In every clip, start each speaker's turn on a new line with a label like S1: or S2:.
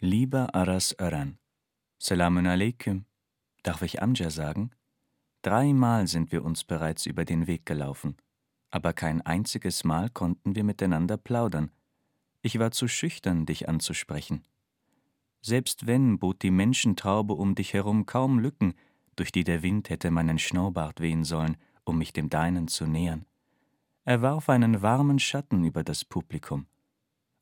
S1: Lieber Aras Öran, Salamun alaikum. Darf ich Amja sagen? Dreimal sind wir uns bereits über den Weg gelaufen, aber kein einziges Mal konnten wir miteinander plaudern. Ich war zu schüchtern, dich anzusprechen. Selbst wenn, bot die Menschentraube um dich herum kaum Lücken, durch die der Wind hätte meinen Schnurrbart wehen sollen, um mich dem deinen zu nähern. Er warf einen warmen Schatten über das Publikum.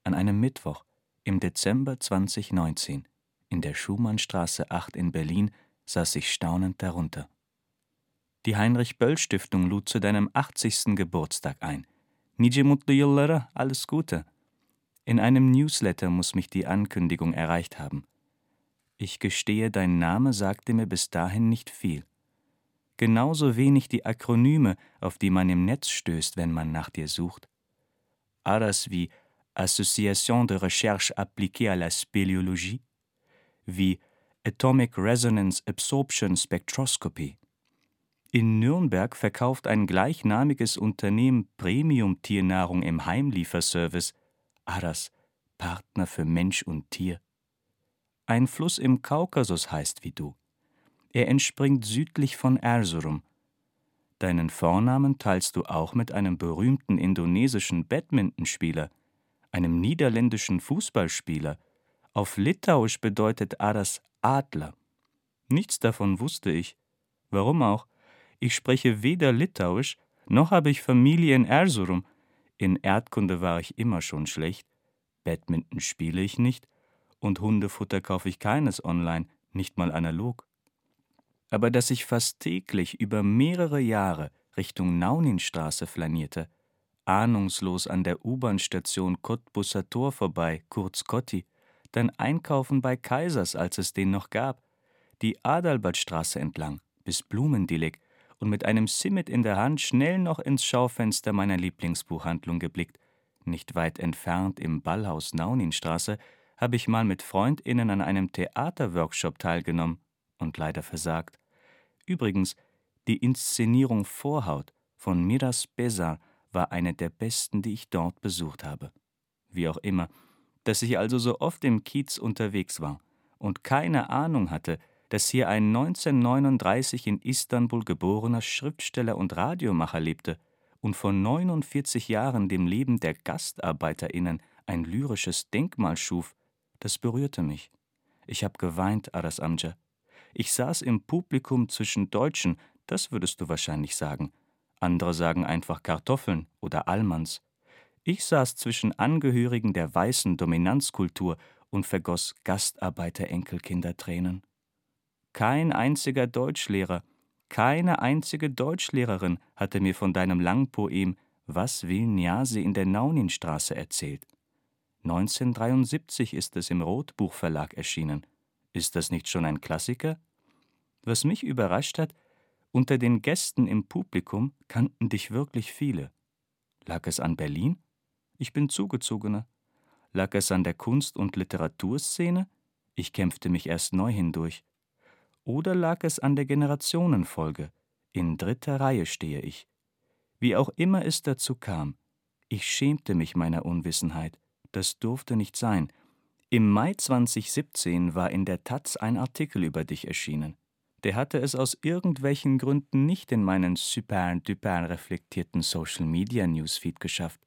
S1: An einem Mittwoch, im Dezember 2019, in der Schumannstraße 8 in Berlin, saß ich staunend darunter. Die Heinrich-Böll-Stiftung lud zu deinem 80. Geburtstag ein. Nice yıllara, alles Gute. In einem Newsletter muss mich die Ankündigung erreicht haben. Ich gestehe, dein Name sagte mir bis dahin nicht viel. Genauso wenig die Akronyme, auf die man im Netz stößt, wenn man nach dir sucht. ARAS wie Association de Recherche Appliquée à la Spéléologie, wie Atomic Resonance Absorption Spectroscopy. In Nürnberg verkauft ein gleichnamiges Unternehmen Premium-Tiernahrung im Heimlieferservice, ARAS, Partner für Mensch und Tier. Ein Fluss im Kaukasus heißt wie du. Er entspringt südlich von Erzurum. Deinen Vornamen teilst du auch mit einem berühmten indonesischen Badmintonspieler, einem niederländischen Fußballspieler. Auf Litauisch bedeutet Aras Adler. Nichts davon wusste ich. Warum auch? Ich spreche weder Litauisch, noch habe ich Familie in Erzurum. In Erdkunde war ich immer schon schlecht. Badminton spiele ich nicht und Hundefutter kaufe ich keines online, nicht mal analog. Aber dass ich fast täglich über mehrere Jahre Richtung Nauninstraße flanierte, ahnungslos an der U-Bahn-Station Cottbusser Tor vorbei, kurz Cotti, dann einkaufen bei Kaisers, als es den noch gab, die Adalbertstraße entlang bis Blumendillig und mit einem Simmet in der Hand schnell noch ins Schaufenster meiner Lieblingsbuchhandlung geblickt. Nicht weit entfernt im Ballhaus Nauninstraße habe ich mal mit FreundInnen an einem Theaterworkshop teilgenommen und leider versagt. Übrigens, die Inszenierung Vorhaut von Miras Besar war eine der besten, die ich dort besucht habe. Wie auch immer, dass ich also so oft im Kiez unterwegs war und keine Ahnung hatte, dass hier ein 1939 in Istanbul geborener Schriftsteller und Radiomacher lebte und vor 49 Jahren dem Leben der GastarbeiterInnen ein lyrisches Denkmal schuf, das berührte mich. Ich habe geweint, Aras Amja. Ich saß im Publikum zwischen Deutschen, das würdest du wahrscheinlich sagen. Andere sagen einfach Kartoffeln oder Allmanns. Ich saß zwischen Angehörigen der weißen Dominanzkultur und vergoss Gastarbeiter-Enkelkindertränen. Kein einziger Deutschlehrer, keine einzige Deutschlehrerin hatte mir von deinem Langpoem Was will Niase in der Nauninstraße erzählt. 1973 ist es im Rotbuch Verlag erschienen. Ist das nicht schon ein Klassiker? Was mich überrascht hat, unter den Gästen im Publikum kannten dich wirklich viele. Lag es an Berlin? Ich bin Zugezogener. Lag es an der Kunst- und Literaturszene? Ich kämpfte mich erst neu hindurch. Oder lag es an der Generationenfolge? In dritter Reihe stehe ich. Wie auch immer es dazu kam, ich schämte mich meiner Unwissenheit. Das durfte nicht sein. Im Mai 2017 war in der Taz ein Artikel über dich erschienen. Der hatte es aus irgendwelchen Gründen nicht in meinen super duper reflektierten Social Media Newsfeed geschafft.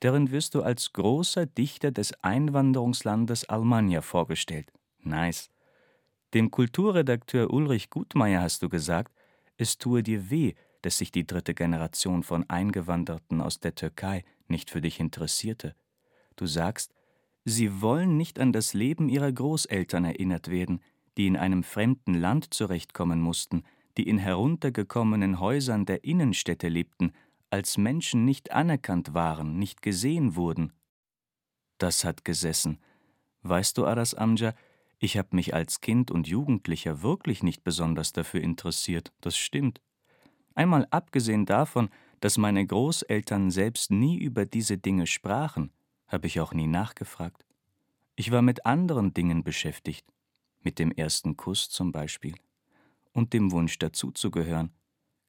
S1: Darin wirst du als großer Dichter des Einwanderungslandes Almania vorgestellt. Nice. Dem Kulturredakteur Ulrich Gutmeier hast du gesagt, es tue dir weh, dass sich die dritte Generation von Eingewanderten aus der Türkei nicht für dich interessierte. Du sagst, sie wollen nicht an das Leben ihrer Großeltern erinnert werden, die in einem fremden Land zurechtkommen mussten, die in heruntergekommenen Häusern der Innenstädte lebten, als Menschen nicht anerkannt waren, nicht gesehen wurden. Das hat gesessen. Weißt du, Aras Amja, ich habe mich als Kind und Jugendlicher wirklich nicht besonders dafür interessiert, das stimmt. Einmal abgesehen davon, dass meine Großeltern selbst nie über diese Dinge sprachen, habe ich auch nie nachgefragt. Ich war mit anderen Dingen beschäftigt, mit dem ersten Kuss zum Beispiel und dem Wunsch dazuzugehören,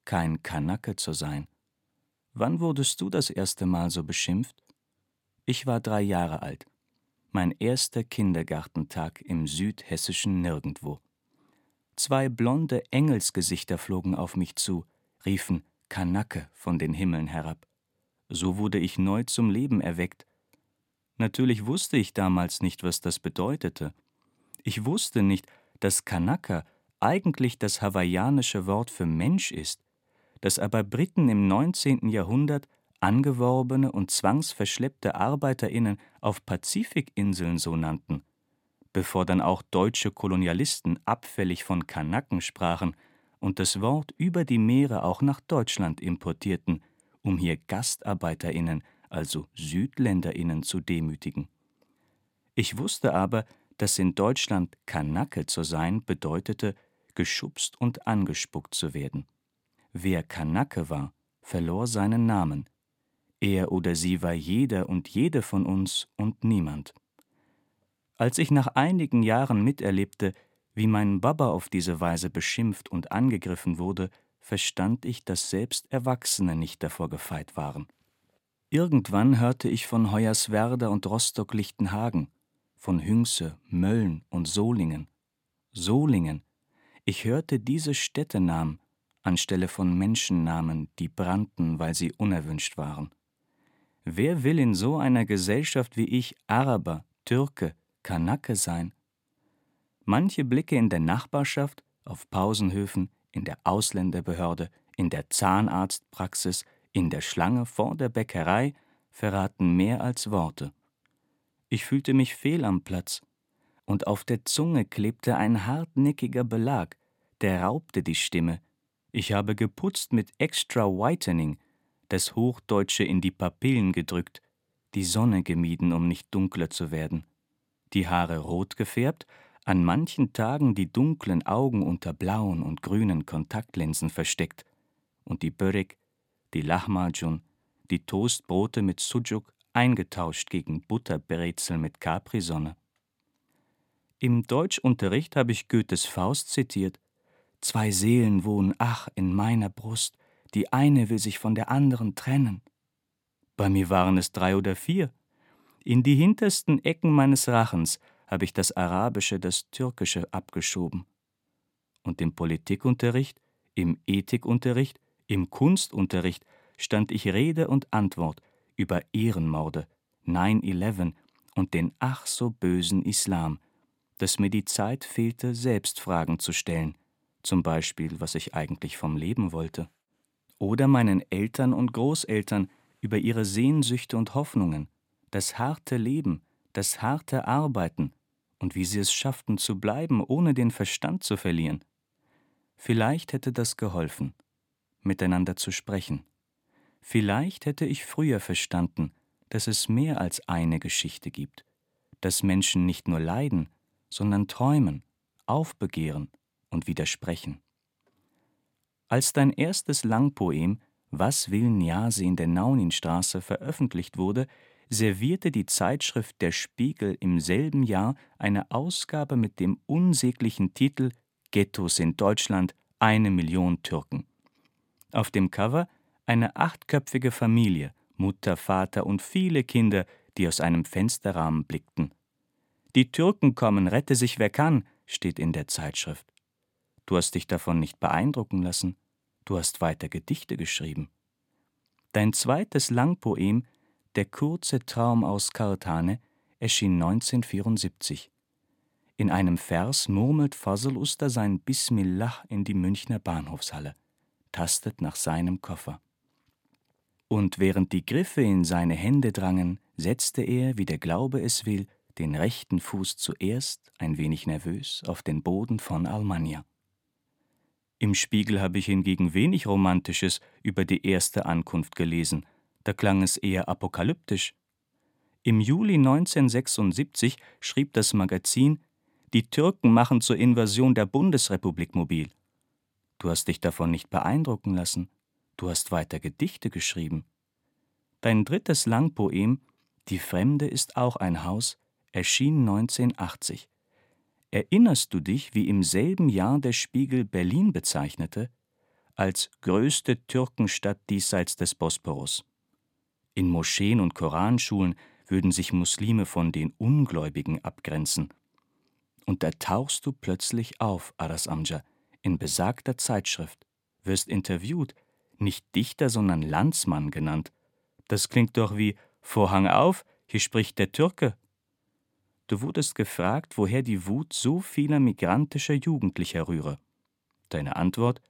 S1: kein Kanacke zu sein. Wann wurdest du das erste Mal so beschimpft? Ich war drei Jahre alt. mein erster Kindergartentag im südhessischen Nirgendwo. Zwei blonde Engelsgesichter flogen auf mich zu, riefen Kanacke von den Himmeln herab. So wurde ich neu zum Leben erweckt. Natürlich wusste ich damals nicht, was das bedeutete. Ich wusste nicht, dass Kanaka eigentlich das hawaiianische Wort für Mensch ist, dass aber Briten im 19. Jahrhundert angeworbene und zwangsverschleppte ArbeiterInnen auf Pazifikinseln so nannten, bevor dann auch deutsche Kolonialisten abfällig von Kanaken sprachen und das Wort über die Meere auch nach Deutschland importierten, um hier GastarbeiterInnen, also SüdländerInnen, zu demütigen. Ich wusste aber, dass in Deutschland Kanake zu sein bedeutete, geschubst und angespuckt zu werden. Wer Kanake war, verlor seinen Namen. Er oder sie war jeder und jede von uns und niemand. Als ich nach einigen Jahren miterlebte, wie mein Baba auf diese Weise beschimpft und angegriffen wurde, verstand ich, dass selbst Erwachsene nicht davor gefeit waren. Irgendwann hörte ich von Hoyerswerda und Rostock-Lichtenhagen, von Hünxe, Mölln und Solingen. Solingen. Ich hörte diese Städtenamen anstelle von Menschennamen, die brannten, weil sie unerwünscht waren. Wer will in so einer Gesellschaft wie ich Araber, Türke, Kanake sein? Manche Blicke in der Nachbarschaft, auf Pausenhöfen, in der Ausländerbehörde, in der Zahnarztpraxis, in der Schlange vor der Bäckerei verraten mehr als Worte. Ich fühlte mich fehl am Platz, und auf der Zunge klebte ein hartnäckiger Belag, der raubte die Stimme. Ich habe geputzt mit Extra Whitening, das Hochdeutsche in die Papillen gedrückt, die Sonne gemieden, um nicht dunkler zu werden, die Haare rot gefärbt, an manchen Tagen die dunklen Augen unter blauen und grünen Kontaktlinsen versteckt. Und die Börek, die Lahmacun, die Toastbrote mit Sujuk eingetauscht gegen Butterbrezel mit Capri-Sonne. Im Deutschunterricht habe ich Goethes Faust zitiert. Zwei Seelen wohnen, ach, in meiner Brust, die eine will sich von der anderen trennen. Bei mir waren es drei oder vier. In die hintersten Ecken meines Rachens habe ich das Arabische, das Türkische abgeschoben. Und im Politikunterricht, im Ethikunterricht, im Kunstunterricht stand ich Rede und Antwort über Ehrenmorde, 9-11 und den ach so bösen Islam, dass mir die Zeit fehlte, selbst Fragen zu stellen, zum Beispiel, was ich eigentlich vom Leben wollte. Oder meinen Eltern und Großeltern über ihre Sehnsüchte und Hoffnungen, das harte Leben, das harte Arbeiten und wie sie es schafften zu bleiben, ohne den Verstand zu verlieren. Vielleicht hätte das geholfen, miteinander zu sprechen Vielleicht hätte ich früher verstanden, dass es mehr als eine Geschichte gibt, dass Menschen nicht nur leiden, sondern träumen, aufbegehren und widersprechen. Als dein erstes Langpoem Was will Niase in der Nauninstraße veröffentlicht wurde, servierte die Zeitschrift Der Spiegel im selben Jahr eine Ausgabe mit dem unsäglichen Titel Ghettos in Deutschland, eine Million Türken. Auf dem Cover eine achtköpfige Familie, Mutter, Vater und viele Kinder, die aus einem Fensterrahmen blickten. Die Türken kommen, rette sich wer kann, steht in der Zeitschrift. Du hast dich davon nicht beeindrucken lassen, du hast weiter Gedichte geschrieben. Dein zweites Langpoem, Der kurze Traum aus Kartane, erschien 1974. In einem Vers murmelt Fazl Uster sein Bismillah in die Münchner Bahnhofshalle, tastet nach seinem Koffer und während die Griffe in seine Hände drangen, setzte er, wie der Glaube es will, den rechten Fuß zuerst, ein wenig nervös, auf den Boden von Almania. Im Spiegel habe ich hingegen wenig Romantisches über die erste Ankunft gelesen, da klang es eher apokalyptisch. Im Juli 1976 schrieb das Magazin Die Türken machen zur Invasion der Bundesrepublik mobil. Du hast dich davon nicht beeindrucken lassen. Du hast weiter Gedichte geschrieben. Dein drittes Langpoem Die Fremde ist auch ein Haus erschien 1980. Erinnerst du dich, wie im selben Jahr der Spiegel Berlin bezeichnete? Als größte Türkenstadt diesseits des Bosporus. In Moscheen und Koranschulen würden sich Muslime von den Ungläubigen abgrenzen. Und da tauchst du plötzlich auf, Aras Amja, in besagter Zeitschrift, wirst interviewt, nicht Dichter, sondern Landsmann genannt. Das klingt doch wie Vorhang auf, hier spricht der Türke. Du wurdest gefragt, woher die Wut so vieler migrantischer Jugendlicher rühre. Deine Antwort?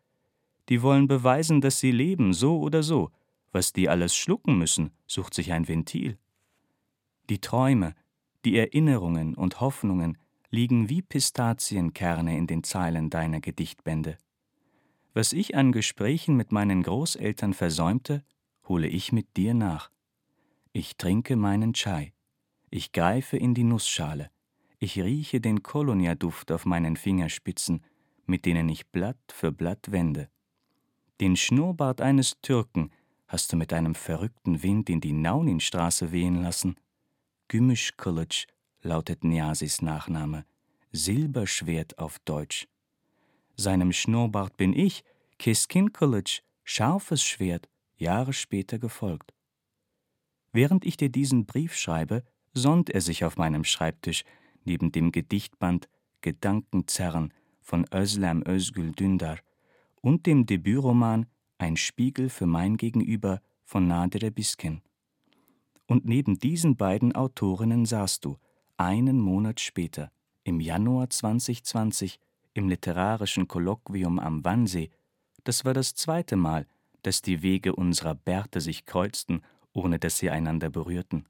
S1: Die wollen beweisen, dass sie leben, so oder so. Was die alles schlucken müssen, sucht sich ein Ventil. Die Träume, die Erinnerungen und Hoffnungen liegen wie Pistazienkerne in den Zeilen deiner Gedichtbände. Was ich an Gesprächen mit meinen Großeltern versäumte, hole ich mit dir nach. Ich trinke meinen Chai. Ich greife in die Nussschale. Ich rieche den Kolonia-Duft auf meinen Fingerspitzen, mit denen ich Blatt für Blatt wende. Den Schnurrbart eines Türken hast du mit einem verrückten Wind in die Nauninstraße wehen lassen. Gümüş Kılıç lautet Niasis Nachname, Silberschwert auf Deutsch. Seinem Schnurrbart bin ich, Keskin Kılıç, scharfes Schwert, Jahre später gefolgt. Während ich dir diesen Brief schreibe, sonnt er sich auf meinem Schreibtisch neben dem Gedichtband Gedankenzerren von Özlem Özgül Dündar und dem Debütroman Ein Spiegel für mein Gegenüber von Nadire Biskin. Und neben diesen beiden Autorinnen saßt du, einen Monat später, im Januar 2020, im literarischen Kolloquium am Wannsee. Das war das zweite Mal, dass die Wege unserer Bärte sich kreuzten, ohne dass sie einander berührten.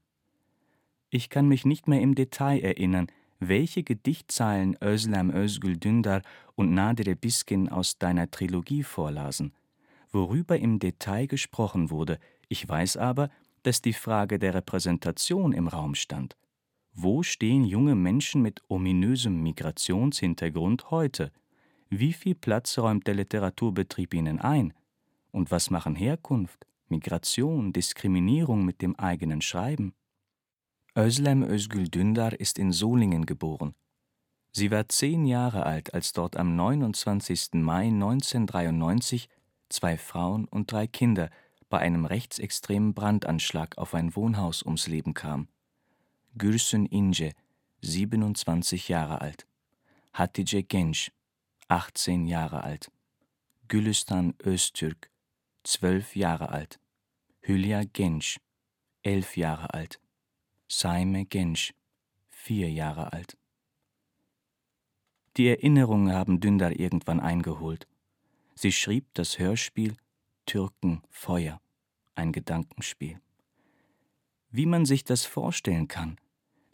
S1: Ich kann mich nicht mehr im Detail erinnern, welche Gedichtzeilen Özlem Özgül Dündar und Nadire Biskin aus deiner Trilogie vorlasen, worüber im Detail gesprochen wurde. Ich weiß aber, dass die Frage der Repräsentation im Raum stand. Wo stehen junge Menschen mit ominösem Migrationshintergrund heute? Wie viel Platz räumt der Literaturbetrieb ihnen ein? Und was machen Herkunft, Migration, Diskriminierung mit dem eigenen Schreiben? Özlem Özgül Dündar ist in Solingen geboren. Sie war zehn Jahre alt, als dort am 29. Mai 1993 zwei Frauen und drei Kinder bei einem rechtsextremen Brandanschlag auf ein Wohnhaus ums Leben kamen. Gürsün Ince, 27 Jahre alt. Hatice Genç, 18 Jahre alt. Gülistan Öztürk, 12 Jahre alt. Hülya Genç, 11 Jahre alt. Saime Genç, vier Jahre alt. Die Erinnerungen haben Dündar irgendwann eingeholt. Sie schrieb das Hörspiel Türken Feuer, ein Gedankenspiel. Wie man sich das vorstellen kann,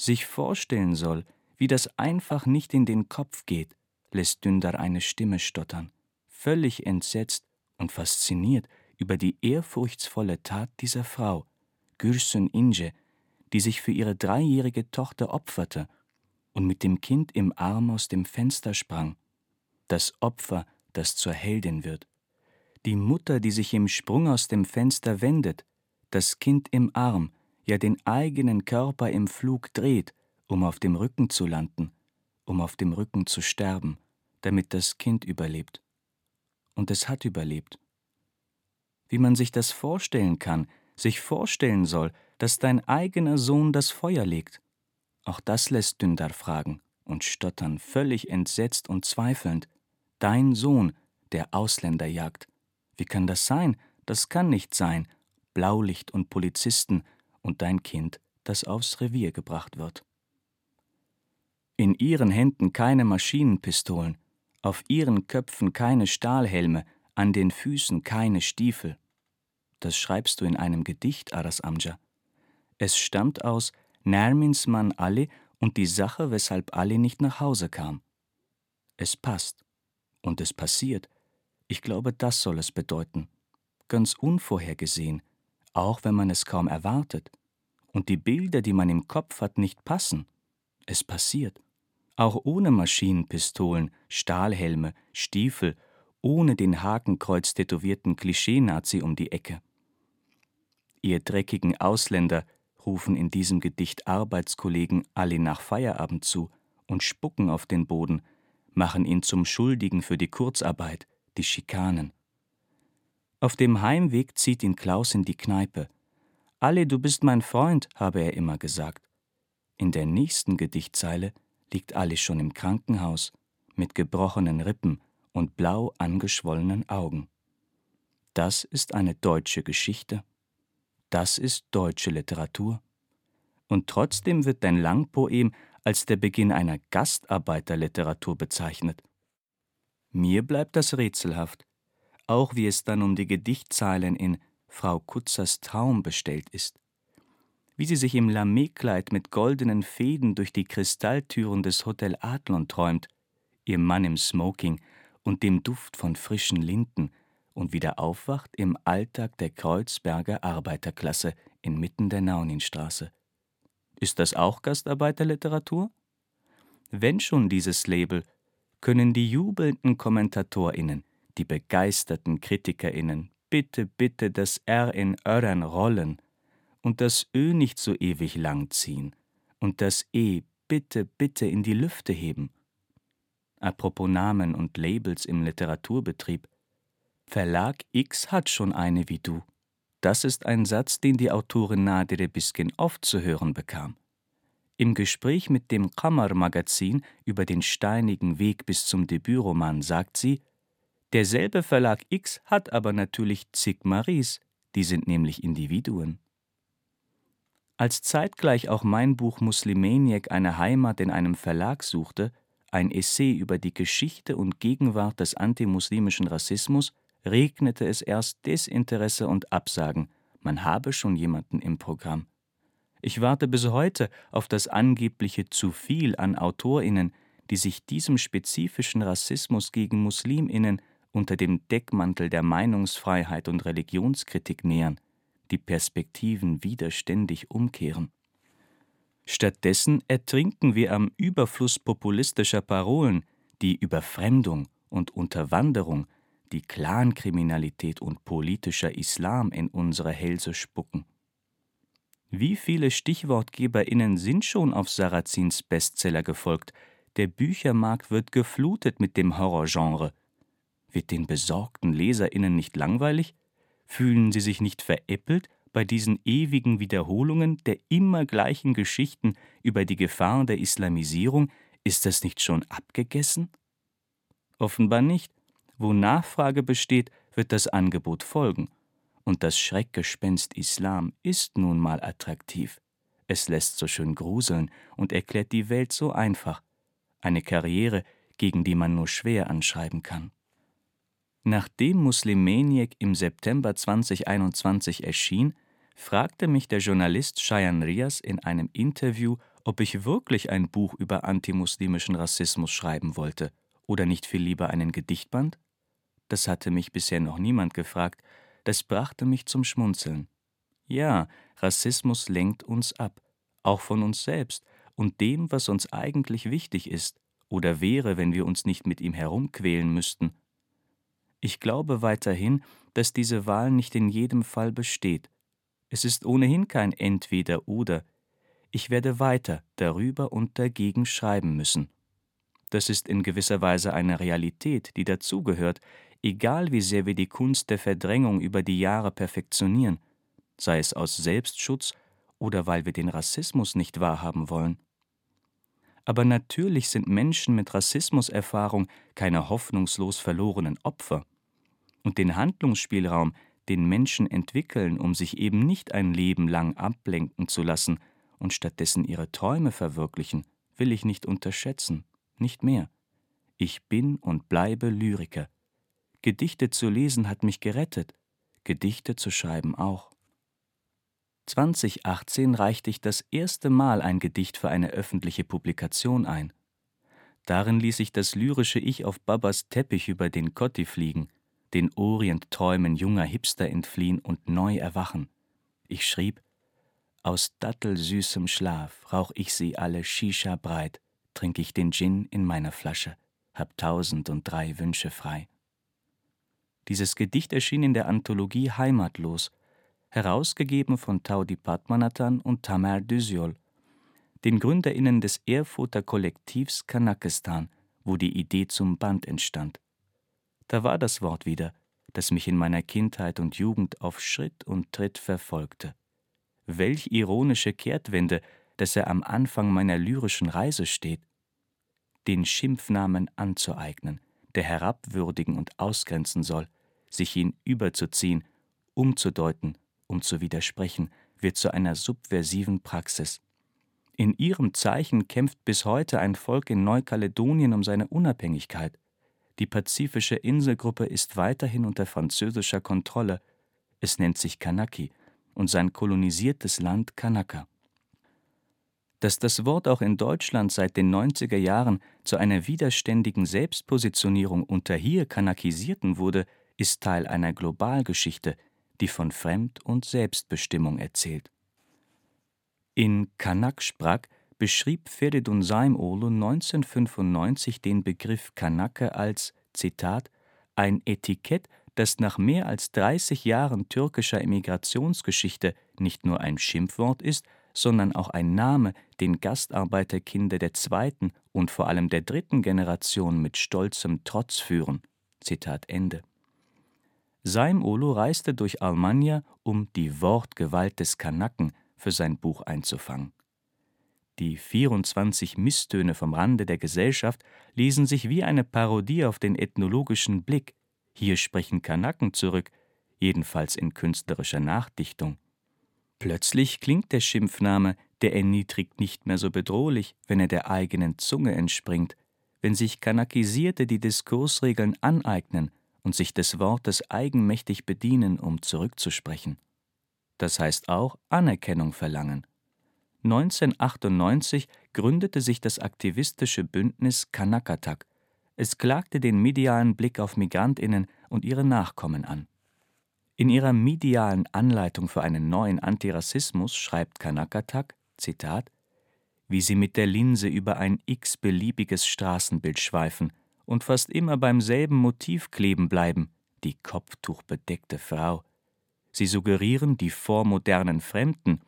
S1: sich vorstellen soll, wie das einfach nicht in den Kopf geht, lässt Dündar eine Stimme stottern, völlig entsetzt und fasziniert über die ehrfurchtsvolle Tat dieser Frau, Gürsün Ince, die sich für ihre dreijährige Tochter opferte und mit dem Kind im Arm aus dem Fenster sprang. Das Opfer, das zur Heldin wird. Die Mutter, die sich im Sprung aus dem Fenster wendet, das Kind im Arm, ja den eigenen Körper im Flug dreht, um auf dem Rücken zu landen, um auf dem Rücken zu sterben, damit das Kind überlebt. Und es hat überlebt. Wie man sich das vorstellen kann, sich vorstellen soll, dass dein eigener Sohn das Feuer legt. Auch das lässt Dündar fragen und stottern, völlig entsetzt und zweifelnd. Dein Sohn, der Ausländer jagt. Wie kann das sein? Das kann nicht sein. Blaulicht und Polizisten und dein Kind, das aufs Revier gebracht wird. In ihren Händen keine Maschinenpistolen, auf ihren Köpfen keine Stahlhelme, an den Füßen keine Stiefel. Das schreibst du in einem Gedicht, Aras Amja. Es stammt aus Nermins Mann Ali und die Sache, weshalb Ali nicht nach Hause kam. Es passt. Und es passiert. Ich glaube, das soll es bedeuten. Ganz unvorhergesehen, auch wenn man es kaum erwartet. Und die Bilder, die man im Kopf hat, nicht passen. Es passiert. Auch ohne Maschinenpistolen, Stahlhelme, Stiefel, ohne den Hakenkreuz tätowierten Klischee-Nazi um die Ecke. Ihr dreckigen Ausländer, rufen in diesem Gedicht Arbeitskollegen alle nach Feierabend zu und spucken auf den Boden, machen ihn zum Schuldigen für die Kurzarbeit, die Schikanen. Auf dem Heimweg zieht ihn Klaus in die Kneipe. Ali, du bist mein Freund, habe er immer gesagt. In der nächsten Gedichtzeile liegt Ali schon im Krankenhaus mit gebrochenen Rippen und blau angeschwollenen Augen. Das ist eine deutsche Geschichte. Das ist deutsche Literatur. Und trotzdem wird dein Langpoem als der Beginn einer Gastarbeiterliteratur bezeichnet. Mir bleibt das rätselhaft, auch wie es dann um die Gedichtzeilen in Frau Kutzers Traum bestellt ist. Wie sie sich im Lamé-Kleid mit goldenen Fäden durch die Kristalltüren des Hotel Adlon träumt, ihr Mann im Smoking und dem Duft von frischen Linden und wieder aufwacht im Alltag der Kreuzberger Arbeiterklasse inmitten der Nauninstraße. Ist das auch Gastarbeiterliteratur? Wenn schon dieses Label, können die jubelnden KommentatorInnen, die begeisterten KritikerInnen bitte, bitte das R in Örern rollen und das Ö nicht so ewig lang ziehen und das E bitte, bitte in die Lüfte heben. Apropos Namen und Labels im Literaturbetrieb. Verlag X hat schon eine wie du. Das ist ein Satz, den die Autorin Nadir Biskin oft zu hören bekam. Im Gespräch mit dem Kammer-Magazin über den steinigen Weg bis zum Debütroman sagt sie, derselbe Verlag X hat aber natürlich zig Maries, die sind nämlich Individuen. Als zeitgleich auch mein Buch Muslimaniac eine Heimat in einem Verlag suchte, ein Essay über die Geschichte und Gegenwart des antimuslimischen Rassismus, regnete es erst Desinteresse und Absagen, man habe schon jemanden im Programm. Ich warte bis heute auf das angebliche zu viel an AutorInnen, die sich diesem spezifischen Rassismus gegen MuslimInnen unter dem Deckmantel der Meinungsfreiheit und Religionskritik nähern, die Perspektiven widerständig umkehren. Stattdessen ertrinken wir am Überfluss populistischer Parolen, die Überfremdung und Unterwanderung, die Clankriminalität und politischer Islam in unsere Hälse spucken. Wie viele StichwortgeberInnen sind schon auf Sarrazins Bestseller gefolgt? Der Büchermarkt wird geflutet mit dem Horrorgenre. Wird den besorgten LeserInnen nicht langweilig? Fühlen sie sich nicht veräppelt bei diesen ewigen Wiederholungen der immer gleichen Geschichten über die Gefahr der Islamisierung? Ist das nicht schon abgegessen? Offenbar nicht. Wo Nachfrage besteht, wird das Angebot folgen. Und das Schreckgespenst Islam ist nun mal attraktiv. Es lässt so schön gruseln und erklärt die Welt so einfach. Eine Karriere, gegen die man nur schwer anschreiben kann. Nachdem Muslimaniac im September 2021 erschien, fragte mich der Journalist Cheyenne Rias in einem Interview, ob ich wirklich ein Buch über antimuslimischen Rassismus schreiben wollte oder nicht viel lieber einen Gedichtband. Das hatte mich bisher noch niemand gefragt, das brachte mich zum Schmunzeln. Ja, Rassismus lenkt uns ab, auch von uns selbst und dem, was uns eigentlich wichtig ist oder wäre, wenn wir uns nicht mit ihm herumquälen müssten. Ich glaube weiterhin, dass diese Wahl nicht in jedem Fall besteht. Es ist ohnehin kein Entweder oder. Ich werde weiter darüber und dagegen schreiben müssen. Das ist in gewisser Weise eine Realität, die dazugehört, egal wie sehr wir die Kunst der Verdrängung über die Jahre perfektionieren, sei es aus Selbstschutz oder weil wir den Rassismus nicht wahrhaben wollen. Aber natürlich sind Menschen mit Rassismuserfahrung keine hoffnungslos verlorenen Opfer. Und den Handlungsspielraum, den Menschen entwickeln, um sich eben nicht ein Leben lang ablenken zu lassen und stattdessen ihre Träume verwirklichen, will ich nicht unterschätzen, nicht mehr. Ich bin und bleibe Lyriker, Gedichte zu lesen hat mich gerettet, Gedichte zu schreiben auch. 2018 reichte ich das erste Mal ein Gedicht für eine öffentliche Publikation ein. Darin ließ ich das lyrische Ich auf Babas Teppich über den Kotti fliegen, den Orientträumen junger Hipster entfliehen und neu erwachen. Ich schrieb, aus dattelsüßem Schlaf rauch ich sie alle Shisha breit, trink ich den Gin in meiner Flasche, hab tausend und drei Wünsche frei. Dieses Gedicht erschien in der Anthologie Heimatlos, herausgegeben von Taudi Padmanathan und Tamer Düsyol, den GründerInnen des Erfurter Kollektivs Kanakistan, wo die Idee zum Band entstand. Da war das Wort wieder, das mich in meiner Kindheit und Jugend auf Schritt und Tritt verfolgte. welch ironische Kehrtwende, dass er am Anfang meiner lyrischen Reise steht. Den Schimpfnamen anzueignen, der herabwürdigen und ausgrenzen soll, sich ihn überzuziehen, umzudeuten, um zu widersprechen, wird zu einer subversiven Praxis. In ihrem Zeichen kämpft bis heute ein Volk in Neukaledonien um seine Unabhängigkeit. Die pazifische Inselgruppe ist weiterhin unter französischer Kontrolle. Es nennt sich Kanaki und sein kolonisiertes Land Kanaka. Dass das Wort auch in Deutschland seit den 90er Jahren zu einer widerständigen Selbstpositionierung unter hier Kanakisierten wurde, ist Teil einer Globalgeschichte, die von Fremd- und Selbstbestimmung erzählt. In Kanaksprak beschrieb Feridun Saimoğlu 1995 den Begriff Kanake als Zitat ein Etikett, das nach mehr als 30 Jahren türkischer Emigrationsgeschichte nicht nur ein Schimpfwort ist, sondern auch ein Name, den Gastarbeiterkinder der zweiten und vor allem der dritten Generation mit stolzem Trotz führen. Zitat Ende. Saim Olo reiste durch Almania, um die Wortgewalt des Kanaken für sein Buch einzufangen. Die 24 Misstöne vom Rande der Gesellschaft lesen sich wie eine Parodie auf den ethnologischen Blick. Hier sprechen Kanaken zurück, jedenfalls in künstlerischer Nachdichtung. Plötzlich klingt der Schimpfname, der erniedrigt, nicht mehr so bedrohlich, wenn er der eigenen Zunge entspringt, wenn sich Kanakisierte die Diskursregeln aneignen und sich des Wortes eigenmächtig bedienen, um zurückzusprechen. Das heißt auch Anerkennung verlangen. 1998 gründete sich das aktivistische Bündnis Kanakatak. Es klagte den medialen Blick auf Migrantinnen und ihre Nachkommen an. In ihrer medialen Anleitung für einen neuen Antirassismus schreibt Kanakatak, Zitat, wie sie mit der Linse über ein x-beliebiges Straßenbild schweifen und fast immer beim selben Motiv kleben bleiben, die kopftuchbedeckte Frau. Sie suggerieren die vormodernen Fremden,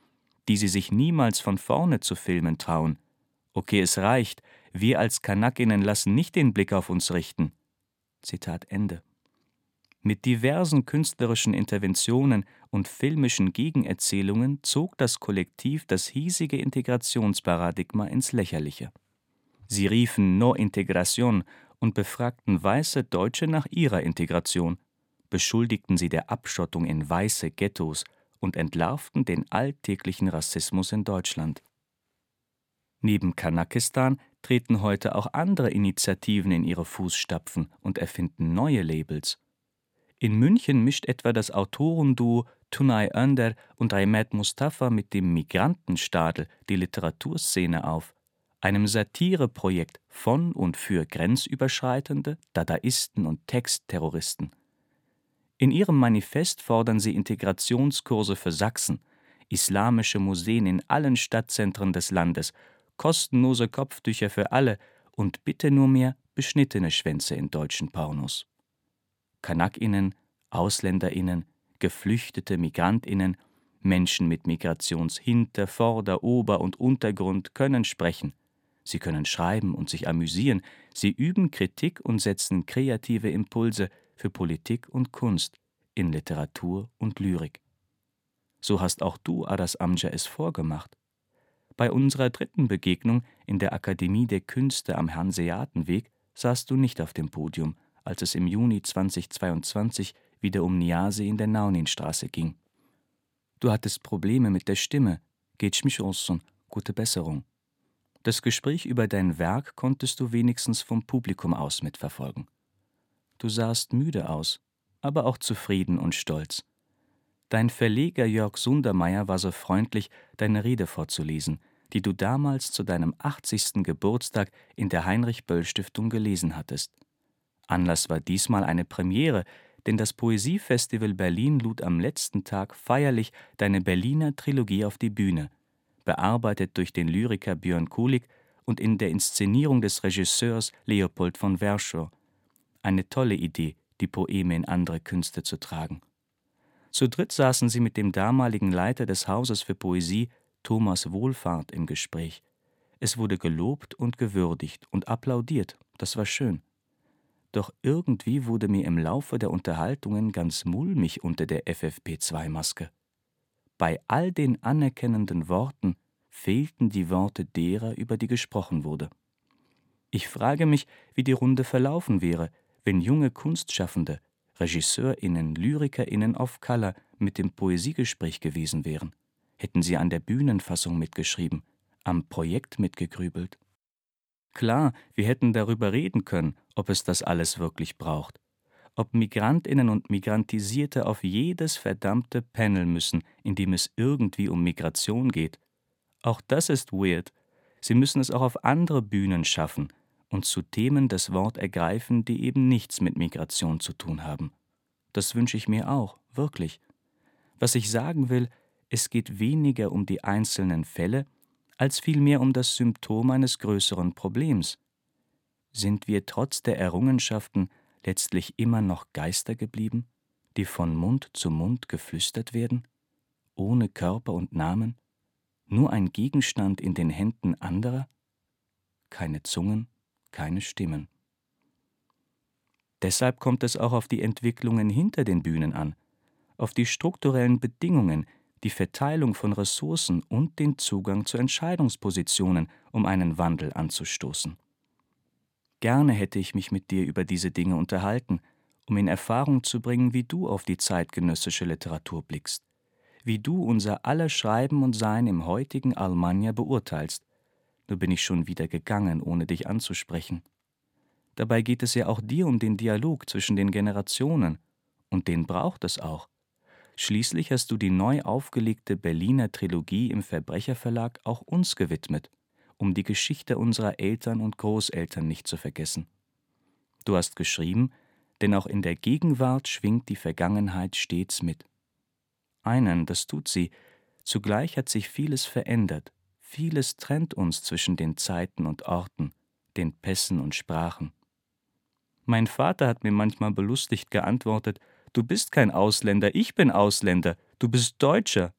S1: die sie sich niemals von vorne zu filmen trauen. Okay, es reicht, wir als Kanakinnen lassen nicht den Blick auf uns richten. Zitat Ende. Mit diversen künstlerischen Interventionen und filmischen Gegenerzählungen zog das Kollektiv das hiesige Integrationsparadigma ins Lächerliche. Sie riefen No Integration und befragten weiße Deutsche nach ihrer Integration, beschuldigten sie der Abschottung in weiße Ghettos und entlarvten den alltäglichen Rassismus in Deutschland. Neben Kanakistan treten heute auch andere Initiativen in ihre Fußstapfen und erfinden neue Labels. In München mischt etwa das Autorenduo Tunay Önder und Raymet Mustafa mit dem Migrantenstadel die Literaturszene auf einem Satireprojekt von und für grenzüberschreitende Dadaisten und Textterroristen. In ihrem Manifest fordern sie Integrationskurse für Sachsen, islamische Museen in allen Stadtzentren des Landes, kostenlose Kopftücher für alle und bitte nur mehr beschnittene Schwänze in deutschen Pornos. Kanakinnen, Ausländerinnen, Geflüchtete, Migrantinnen, Menschen mit Migrationshinter-, Vorder-, Ober- und Untergrund können sprechen, Sie können schreiben und sich amüsieren, sie üben Kritik und setzen kreative Impulse für Politik und Kunst, in Literatur und Lyrik. So hast auch du, Adas Amja, es vorgemacht. Bei unserer dritten Begegnung in der Akademie der Künste am Hanseatenweg saßt du nicht auf dem Podium, als es im Juni 2022 wieder um Niase in der Nauninstraße ging. Du hattest Probleme mit der Stimme. Geht mich olsun, gute Besserung. Das Gespräch über dein Werk konntest du wenigstens vom Publikum aus mitverfolgen. Du sahst müde aus, aber auch zufrieden und stolz. Dein Verleger Jörg Sundermeier war so freundlich, deine Rede vorzulesen, die du damals zu deinem 80. Geburtstag in der Heinrich-Böll-Stiftung gelesen hattest. Anlass war diesmal eine Premiere, denn das Poesiefestival Berlin lud am letzten Tag feierlich deine Berliner Trilogie auf die Bühne – bearbeitet durch den Lyriker Björn Kulig und in der Inszenierung des Regisseurs Leopold von Verschow. Eine tolle Idee, die Poeme in andere Künste zu tragen. Zu dritt saßen sie mit dem damaligen Leiter des Hauses für Poesie, Thomas Wohlfahrt, im Gespräch. Es wurde gelobt und gewürdigt und applaudiert, das war schön. Doch irgendwie wurde mir im Laufe der Unterhaltungen ganz mulmig unter der FFP2-Maske. Bei all den anerkennenden Worten fehlten die Worte derer, über die gesprochen wurde. Ich frage mich, wie die Runde verlaufen wäre, wenn junge Kunstschaffende, RegisseurInnen, LyrikerInnen auf Color mit dem Poesiegespräch gewesen wären. Hätten sie an der Bühnenfassung mitgeschrieben, am Projekt mitgegrübelt? Klar, wir hätten darüber reden können, ob es das alles wirklich braucht. Ob Migrantinnen und Migrantisierte auf jedes verdammte Panel müssen, in dem es irgendwie um Migration geht. Auch das ist weird. Sie müssen es auch auf andere Bühnen schaffen und zu Themen das Wort ergreifen, die eben nichts mit Migration zu tun haben. Das wünsche ich mir auch, wirklich. Was ich sagen will, es geht weniger um die einzelnen Fälle, als vielmehr um das Symptom eines größeren Problems. Sind wir trotz der Errungenschaften letztlich immer noch Geister geblieben, die von Mund zu Mund geflüstert werden, ohne Körper und Namen, nur ein Gegenstand in den Händen anderer? Keine Zungen, keine Stimmen. Deshalb kommt es auch auf die Entwicklungen hinter den Bühnen an, auf die strukturellen Bedingungen, die Verteilung von Ressourcen und den Zugang zu Entscheidungspositionen, um einen Wandel anzustoßen. Gerne hätte ich mich mit dir über diese Dinge unterhalten, um in Erfahrung zu bringen, wie du auf die zeitgenössische Literatur blickst, wie du unser aller Schreiben und Sein im heutigen Almania beurteilst. Nur bin ich schon wieder gegangen, ohne dich anzusprechen. Dabei geht es ja auch dir um den Dialog zwischen den Generationen, und den braucht es auch. Schließlich hast du die neu aufgelegte Berliner Trilogie im Verbrecherverlag auch uns gewidmet, um die Geschichte unserer Eltern und Großeltern nicht zu vergessen. Du hast geschrieben, denn auch in der Gegenwart schwingt die Vergangenheit stets mit. Einen, das tut sie, zugleich hat sich vieles verändert, vieles trennt uns zwischen den Zeiten und Orten, den Pässen und Sprachen. Mein Vater hat mir manchmal belustigt geantwortet, Du bist kein Ausländer, ich bin Ausländer, du bist Deutscher.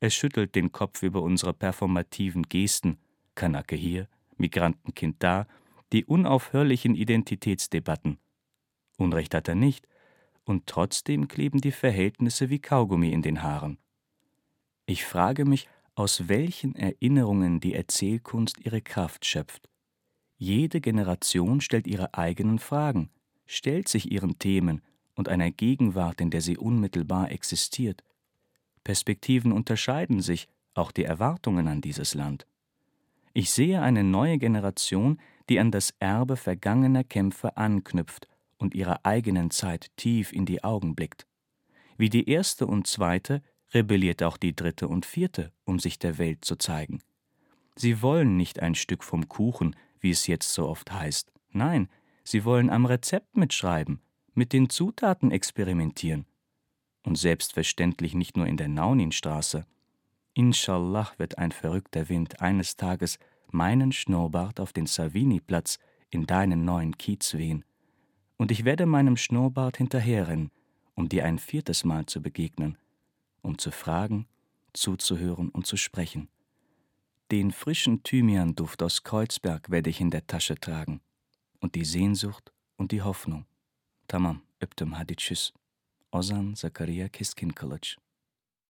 S1: Er schüttelt den Kopf über unsere performativen Gesten, Kanake hier, Migrantenkind da, die unaufhörlichen Identitätsdebatten. Unrecht hat er nicht, und trotzdem kleben die Verhältnisse wie Kaugummi in den Haaren. Ich frage mich, aus welchen Erinnerungen die Erzählkunst ihre Kraft schöpft. Jede Generation stellt ihre eigenen Fragen, stellt sich ihren Themen und einer Gegenwart, in der sie unmittelbar existiert. Perspektiven unterscheiden sich, auch die Erwartungen an dieses Land. Ich sehe eine neue Generation, die an das Erbe vergangener Kämpfe anknüpft und ihrer eigenen Zeit tief in die Augen blickt. Wie die erste und zweite rebelliert auch die dritte und vierte, um sich der Welt zu zeigen. Sie wollen nicht ein Stück vom Kuchen, wie es jetzt so oft heißt. Nein, sie wollen am Rezept mitschreiben, mit den Zutaten experimentieren. Und selbstverständlich nicht nur in der Nauninstraße. Inshallah wird ein verrückter Wind eines Tages meinen Schnurrbart auf den Savini-Platz in deinen neuen Kiez wehen. Und ich werde meinem Schnurrbart hinterherrennen, um dir ein viertes Mal zu begegnen, um zu fragen, zuzuhören und zu sprechen. Den frischen Thymianduft aus Kreuzberg werde ich in der Tasche tragen und die Sehnsucht und die Hoffnung. Tamam, öptüm hadi çüz. Ozan Zakariya Keskin Kılıç